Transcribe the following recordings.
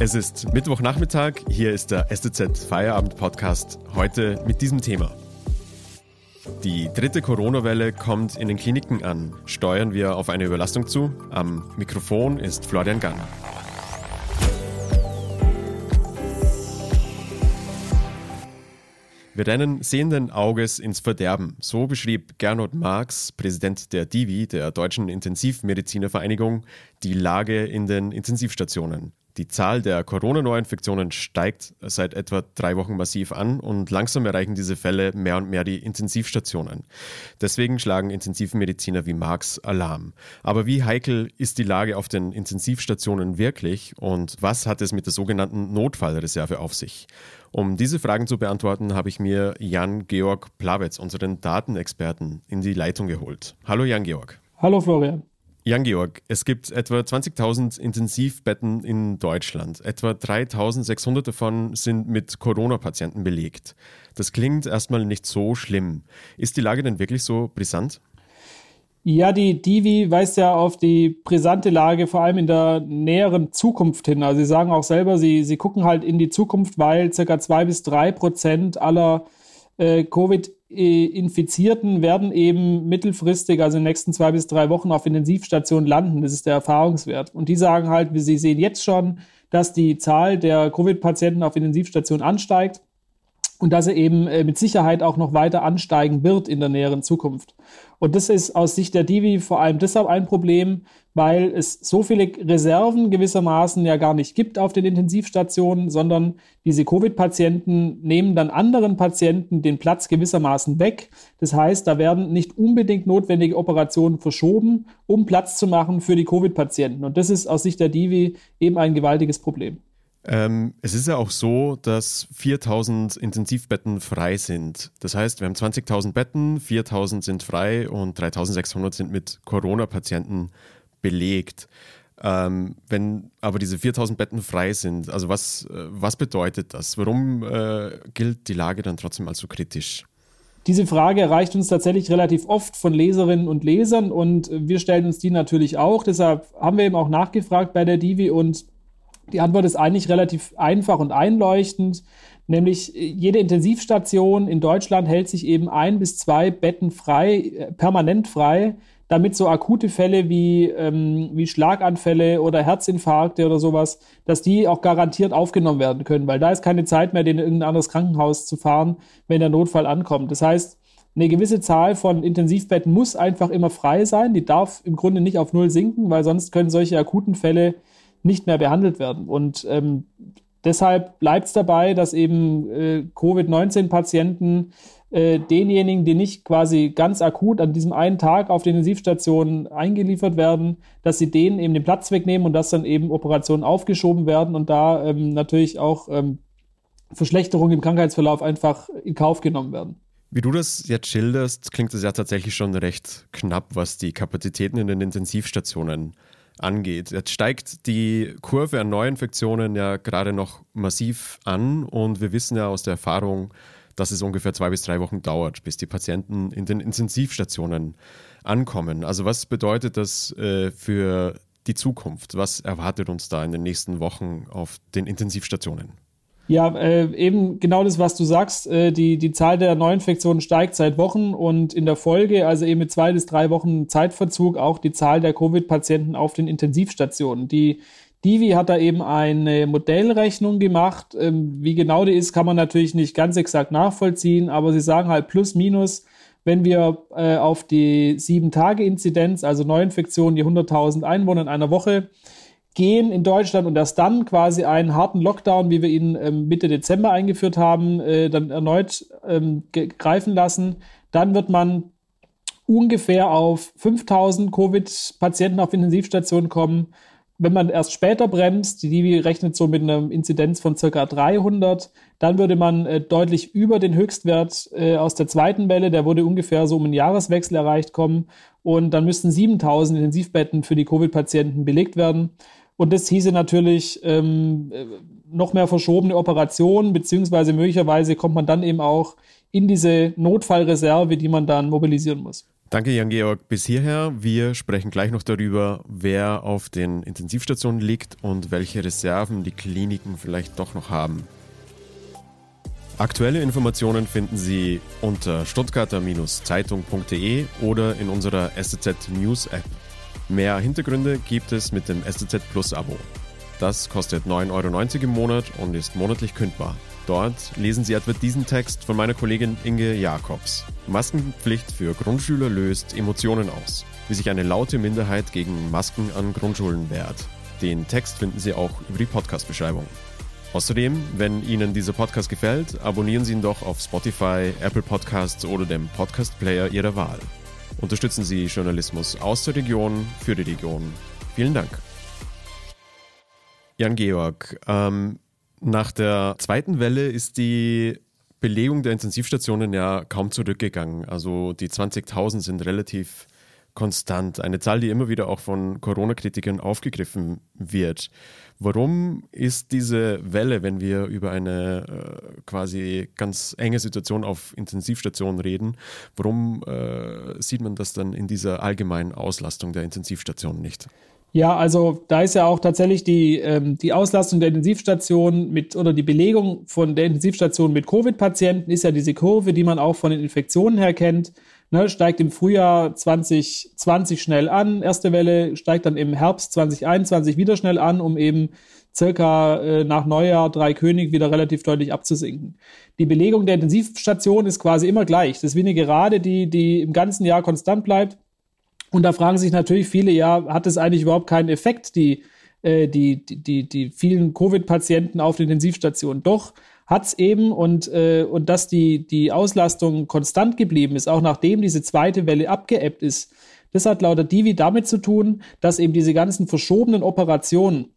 Es ist Mittwochnachmittag, hier ist der STZ Feierabend Podcast, heute mit diesem Thema. Die dritte Corona-Welle kommt in den Kliniken an. Steuern wir auf eine Überlastung zu? Am Mikrofon ist Florian Gann. Wir rennen sehenden Auges ins Verderben. So beschrieb Gernot Marx, Präsident der DIVI, der Deutschen Intensivmedizinervereinigung, die Lage in den Intensivstationen. Die Zahl der Corona-Neuinfektionen steigt seit etwa drei Wochen massiv an und langsam erreichen diese Fälle mehr und mehr die Intensivstationen. Deswegen schlagen Intensivmediziner wie Marx Alarm. Aber wie heikel ist die Lage auf den Intensivstationen wirklich und was hat es mit der sogenannten Notfallreserve auf sich? Um diese Fragen zu beantworten, habe ich mir Jan-Georg Plawetz, unseren Datenexperten, in die Leitung geholt. Hallo Jan-Georg. Hallo Florian. Jan-Georg, es gibt etwa 20.000 Intensivbetten in Deutschland. Etwa 3.600 davon sind mit Corona-Patienten belegt. Das klingt erstmal nicht so schlimm. Ist die Lage denn wirklich so brisant? Ja, die Divi weist ja auf die brisante Lage vor allem in der näheren Zukunft hin. Also sie sagen auch selber, sie, sie gucken halt in die Zukunft, weil circa zwei bis drei Prozent aller äh, Covid-Infizierten werden eben mittelfristig, also in den nächsten zwei bis drei Wochen auf Intensivstationen landen. Das ist der Erfahrungswert. Und die sagen halt, sie sehen jetzt schon, dass die Zahl der Covid-Patienten auf Intensivstationen ansteigt und dass er eben äh, mit Sicherheit auch noch weiter ansteigen wird in der näheren Zukunft. Und das ist aus Sicht der Divi vor allem deshalb ein Problem, weil es so viele Reserven gewissermaßen ja gar nicht gibt auf den Intensivstationen, sondern diese Covid-Patienten nehmen dann anderen Patienten den Platz gewissermaßen weg. Das heißt, da werden nicht unbedingt notwendige Operationen verschoben, um Platz zu machen für die Covid-Patienten. Und das ist aus Sicht der Divi eben ein gewaltiges Problem. Ähm, es ist ja auch so, dass 4000 Intensivbetten frei sind. Das heißt, wir haben 20.000 Betten, 4000 sind frei und 3600 sind mit Corona-Patienten belegt. Ähm, wenn aber diese 4000 Betten frei sind, also was, äh, was bedeutet das? Warum äh, gilt die Lage dann trotzdem als so kritisch? Diese Frage erreicht uns tatsächlich relativ oft von Leserinnen und Lesern und wir stellen uns die natürlich auch. Deshalb haben wir eben auch nachgefragt bei der Divi und die Antwort ist eigentlich relativ einfach und einleuchtend, nämlich jede Intensivstation in Deutschland hält sich eben ein bis zwei Betten frei, äh, permanent frei, damit so akute Fälle wie, ähm, wie Schlaganfälle oder Herzinfarkte oder sowas, dass die auch garantiert aufgenommen werden können, weil da ist keine Zeit mehr, in irgendein anderes Krankenhaus zu fahren, wenn der Notfall ankommt. Das heißt, eine gewisse Zahl von Intensivbetten muss einfach immer frei sein. Die darf im Grunde nicht auf Null sinken, weil sonst können solche akuten Fälle nicht mehr behandelt werden. Und ähm, deshalb bleibt es dabei, dass eben äh, Covid-19-Patienten äh, denjenigen, die nicht quasi ganz akut an diesem einen Tag auf den Intensivstationen eingeliefert werden, dass sie denen eben den Platz wegnehmen und dass dann eben Operationen aufgeschoben werden und da ähm, natürlich auch ähm, Verschlechterungen im Krankheitsverlauf einfach in Kauf genommen werden. Wie du das jetzt schilderst, klingt es ja tatsächlich schon recht knapp, was die Kapazitäten in den Intensivstationen angeht. Jetzt steigt die Kurve an Neuinfektionen ja gerade noch massiv an und wir wissen ja aus der Erfahrung, dass es ungefähr zwei bis drei Wochen dauert, bis die Patienten in den Intensivstationen ankommen. Also was bedeutet das äh, für die Zukunft? Was erwartet uns da in den nächsten Wochen auf den Intensivstationen? Ja, äh, eben genau das, was du sagst. Äh, die, die Zahl der Neuinfektionen steigt seit Wochen und in der Folge, also eben mit zwei bis drei Wochen Zeitverzug, auch die Zahl der Covid-Patienten auf den Intensivstationen. Die Divi hat da eben eine Modellrechnung gemacht. Ähm, wie genau die ist, kann man natürlich nicht ganz exakt nachvollziehen, aber sie sagen halt plus minus, wenn wir äh, auf die sieben Tage Inzidenz, also Neuinfektionen, die 100.000 Einwohner in einer Woche gehen in Deutschland und erst dann quasi einen harten Lockdown, wie wir ihn ähm, Mitte Dezember eingeführt haben, äh, dann erneut ähm, greifen lassen, dann wird man ungefähr auf 5000 Covid-Patienten auf Intensivstationen kommen. Wenn man erst später bremst, die rechnet so mit einer Inzidenz von circa 300, dann würde man äh, deutlich über den Höchstwert äh, aus der zweiten Welle, der wurde ungefähr so um einen Jahreswechsel erreicht kommen. Und dann müssten 7000 Intensivbetten für die Covid-Patienten belegt werden. Und das hieße natürlich ähm, noch mehr verschobene Operationen, beziehungsweise möglicherweise kommt man dann eben auch in diese Notfallreserve, die man dann mobilisieren muss. Danke, Jan-Georg, bis hierher. Wir sprechen gleich noch darüber, wer auf den Intensivstationen liegt und welche Reserven die Kliniken vielleicht doch noch haben. Aktuelle Informationen finden Sie unter stuttgarter-zeitung.de oder in unserer SZ News App. Mehr Hintergründe gibt es mit dem SZ Plus Abo. Das kostet 9,90 Euro im Monat und ist monatlich kündbar. Dort lesen Sie etwa diesen Text von meiner Kollegin Inge Jakobs. Maskenpflicht für Grundschüler löst Emotionen aus, wie sich eine laute Minderheit gegen Masken an Grundschulen wehrt. Den Text finden Sie auch über die Podcast-Beschreibung. Außerdem, wenn Ihnen dieser Podcast gefällt, abonnieren Sie ihn doch auf Spotify, Apple Podcasts oder dem Podcast-Player Ihrer Wahl. Unterstützen Sie Journalismus aus der Region für die Region. Vielen Dank. Jan-Georg, ähm, nach der zweiten Welle ist die Belegung der Intensivstationen ja kaum zurückgegangen. Also die 20.000 sind relativ konstant. Eine Zahl, die immer wieder auch von Corona-Kritikern aufgegriffen wird. Warum ist diese Welle, wenn wir über eine äh, quasi ganz enge Situation auf Intensivstationen reden, warum äh, sieht man das dann in dieser allgemeinen Auslastung der Intensivstationen nicht? Ja, also da ist ja auch tatsächlich die, ähm, die Auslastung der Intensivstation mit oder die Belegung von der Intensivstation mit Covid-Patienten ist ja diese Kurve, die man auch von den Infektionen her kennt. Ne, steigt im Frühjahr 2020 schnell an, erste Welle, steigt dann im Herbst 2021 wieder schnell an, um eben circa äh, nach Neujahr drei König wieder relativ deutlich abzusinken. Die Belegung der Intensivstation ist quasi immer gleich. Das ist wie eine Gerade, die, die im ganzen Jahr konstant bleibt. Und da fragen sich natürlich viele, ja, hat es eigentlich überhaupt keinen Effekt, die, äh, die, die, die, die vielen Covid-Patienten auf den Intensivstationen? Doch, hat's eben und, äh, und dass die, die Auslastung konstant geblieben ist, auch nachdem diese zweite Welle abgeebbt ist. Das hat lauter Divi damit zu tun, dass eben diese ganzen verschobenen Operationen,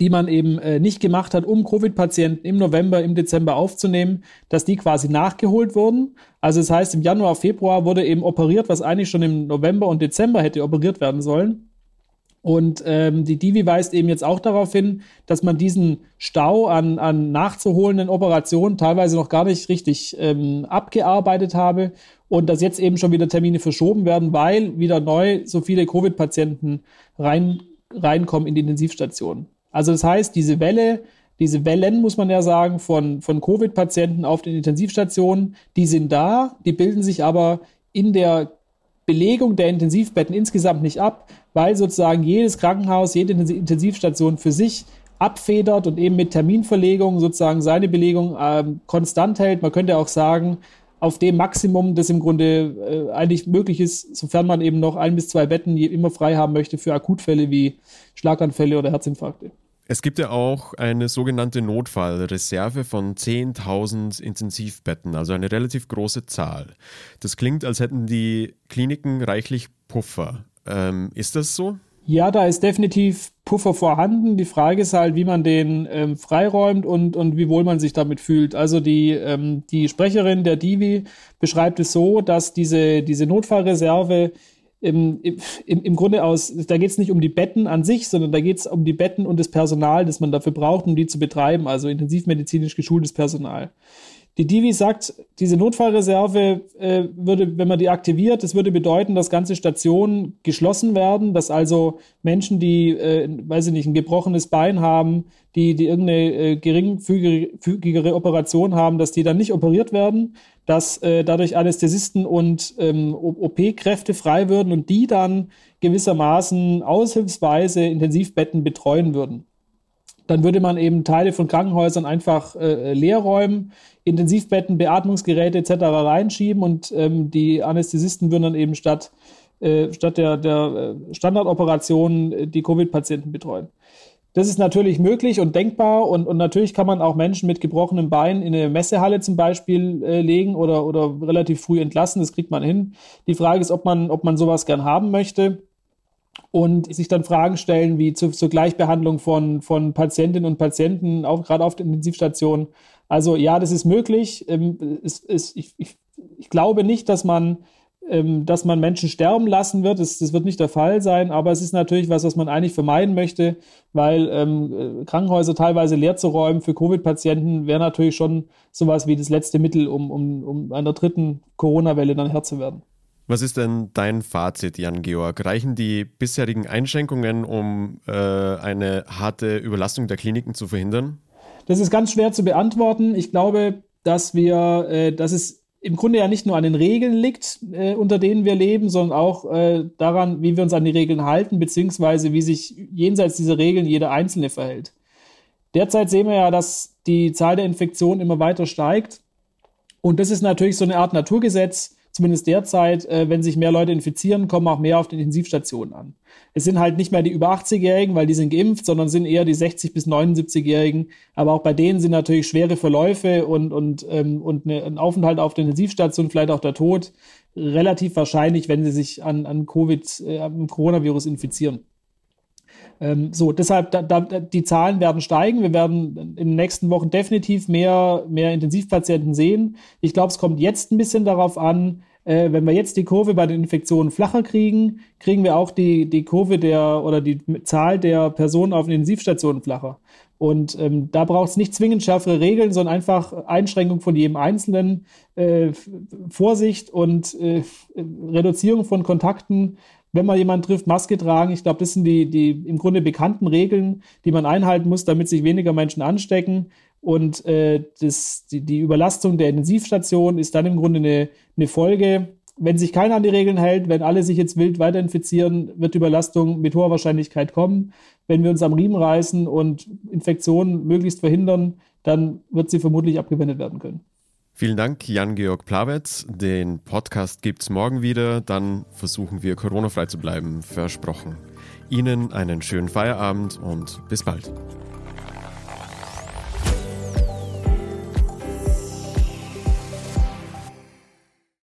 die man eben äh, nicht gemacht hat, um Covid-Patienten im November, im Dezember aufzunehmen, dass die quasi nachgeholt wurden. Also das heißt, im Januar, Februar wurde eben operiert, was eigentlich schon im November und Dezember hätte operiert werden sollen. Und ähm, die Divi weist eben jetzt auch darauf hin, dass man diesen Stau an, an nachzuholenden Operationen teilweise noch gar nicht richtig ähm, abgearbeitet habe und dass jetzt eben schon wieder Termine verschoben werden, weil wieder neu so viele Covid-Patienten rein, reinkommen in die Intensivstation. Also das heißt, diese Welle, diese Wellen, muss man ja sagen, von, von Covid-Patienten auf den Intensivstationen, die sind da, die bilden sich aber in der Belegung der Intensivbetten insgesamt nicht ab, weil sozusagen jedes Krankenhaus, jede Intensivstation für sich abfedert und eben mit Terminverlegung sozusagen seine Belegung ähm, konstant hält. Man könnte auch sagen, auf dem Maximum, das im Grunde äh, eigentlich möglich ist, sofern man eben noch ein bis zwei Betten immer frei haben möchte für Akutfälle wie Schlaganfälle oder Herzinfarkte. Es gibt ja auch eine sogenannte Notfallreserve von 10.000 Intensivbetten, also eine relativ große Zahl. Das klingt, als hätten die Kliniken reichlich Puffer. Ähm, ist das so? Ja, da ist definitiv Puffer vorhanden. Die Frage ist halt, wie man den ähm, freiräumt und, und wie wohl man sich damit fühlt. Also die, ähm, die Sprecherin der Divi beschreibt es so, dass diese, diese Notfallreserve im, im, im Grunde aus, da geht es nicht um die Betten an sich, sondern da geht es um die Betten und das Personal, das man dafür braucht, um die zu betreiben, also intensivmedizinisch geschultes Personal. Die Divi sagt, diese Notfallreserve äh, würde, wenn man die aktiviert, das würde bedeuten, dass ganze Stationen geschlossen werden, dass also Menschen, die, äh, weiß ich nicht, ein gebrochenes Bein haben, die, die irgendeine äh, geringfügigere Operation haben, dass die dann nicht operiert werden, dass äh, dadurch Anästhesisten und ähm, OP-Kräfte frei würden und die dann gewissermaßen aushilfsweise Intensivbetten betreuen würden dann würde man eben Teile von Krankenhäusern einfach äh, leer räumen, Intensivbetten, Beatmungsgeräte etc. reinschieben und ähm, die Anästhesisten würden dann eben statt, äh, statt der, der äh, Standardoperationen äh, die Covid-Patienten betreuen. Das ist natürlich möglich und denkbar und, und natürlich kann man auch Menschen mit gebrochenem Bein in eine Messehalle zum Beispiel äh, legen oder, oder relativ früh entlassen. Das kriegt man hin. Die Frage ist, ob man, ob man sowas gern haben möchte und sich dann Fragen stellen wie zu, zur Gleichbehandlung von, von Patientinnen und Patienten, auch gerade auf der Intensivstation. Also ja, das ist möglich. Ähm, es, es, ich, ich, ich glaube nicht, dass man ähm, dass man Menschen sterben lassen wird. Das, das wird nicht der Fall sein, aber es ist natürlich was, was man eigentlich vermeiden möchte, weil ähm, äh, Krankenhäuser teilweise leer zu räumen für Covid-Patienten wäre natürlich schon sowas wie das letzte Mittel, um, um, um einer dritten Corona-Welle dann Herr zu werden. Was ist denn dein Fazit, Jan-Georg? Reichen die bisherigen Einschränkungen, um äh, eine harte Überlastung der Kliniken zu verhindern? Das ist ganz schwer zu beantworten. Ich glaube, dass wir, äh, dass es im Grunde ja nicht nur an den Regeln liegt, äh, unter denen wir leben, sondern auch äh, daran, wie wir uns an die Regeln halten, beziehungsweise wie sich jenseits dieser Regeln jeder Einzelne verhält. Derzeit sehen wir ja, dass die Zahl der Infektionen immer weiter steigt. Und das ist natürlich so eine Art Naturgesetz, zumindest derzeit, äh, wenn sich mehr Leute infizieren, kommen auch mehr auf den Intensivstationen an. Es sind halt nicht mehr die über 80-Jährigen, weil die sind geimpft, sondern sind eher die 60- bis 79-Jährigen. Aber auch bei denen sind natürlich schwere Verläufe und, und, ähm, und eine, ein Aufenthalt auf der Intensivstation, vielleicht auch der Tod, relativ wahrscheinlich, wenn sie sich an, an Covid, äh, am Coronavirus infizieren. Ähm, so, deshalb, da, da, die Zahlen werden steigen. Wir werden in den nächsten Wochen definitiv mehr, mehr Intensivpatienten sehen. Ich glaube, es kommt jetzt ein bisschen darauf an, äh, wenn wir jetzt die Kurve bei den Infektionen flacher kriegen, kriegen wir auch die, die Kurve der oder die Zahl der Personen auf den Intensivstationen flacher. Und ähm, da braucht es nicht zwingend schärfere Regeln, sondern einfach Einschränkung von jedem Einzelnen, äh, Vorsicht und äh, Reduzierung von Kontakten wenn man jemanden trifft, Maske tragen. Ich glaube, das sind die, die im Grunde bekannten Regeln, die man einhalten muss, damit sich weniger Menschen anstecken. Und äh, das, die, die Überlastung der Intensivstation ist dann im Grunde eine, eine Folge. Wenn sich keiner an die Regeln hält, wenn alle sich jetzt wild weiter infizieren, wird die Überlastung mit hoher Wahrscheinlichkeit kommen. Wenn wir uns am Riemen reißen und Infektionen möglichst verhindern, dann wird sie vermutlich abgewendet werden können. Vielen Dank, Jan-Georg Plawetz. Den Podcast gibt's morgen wieder. Dann versuchen wir, Corona-frei zu bleiben. Versprochen. Ihnen einen schönen Feierabend und bis bald.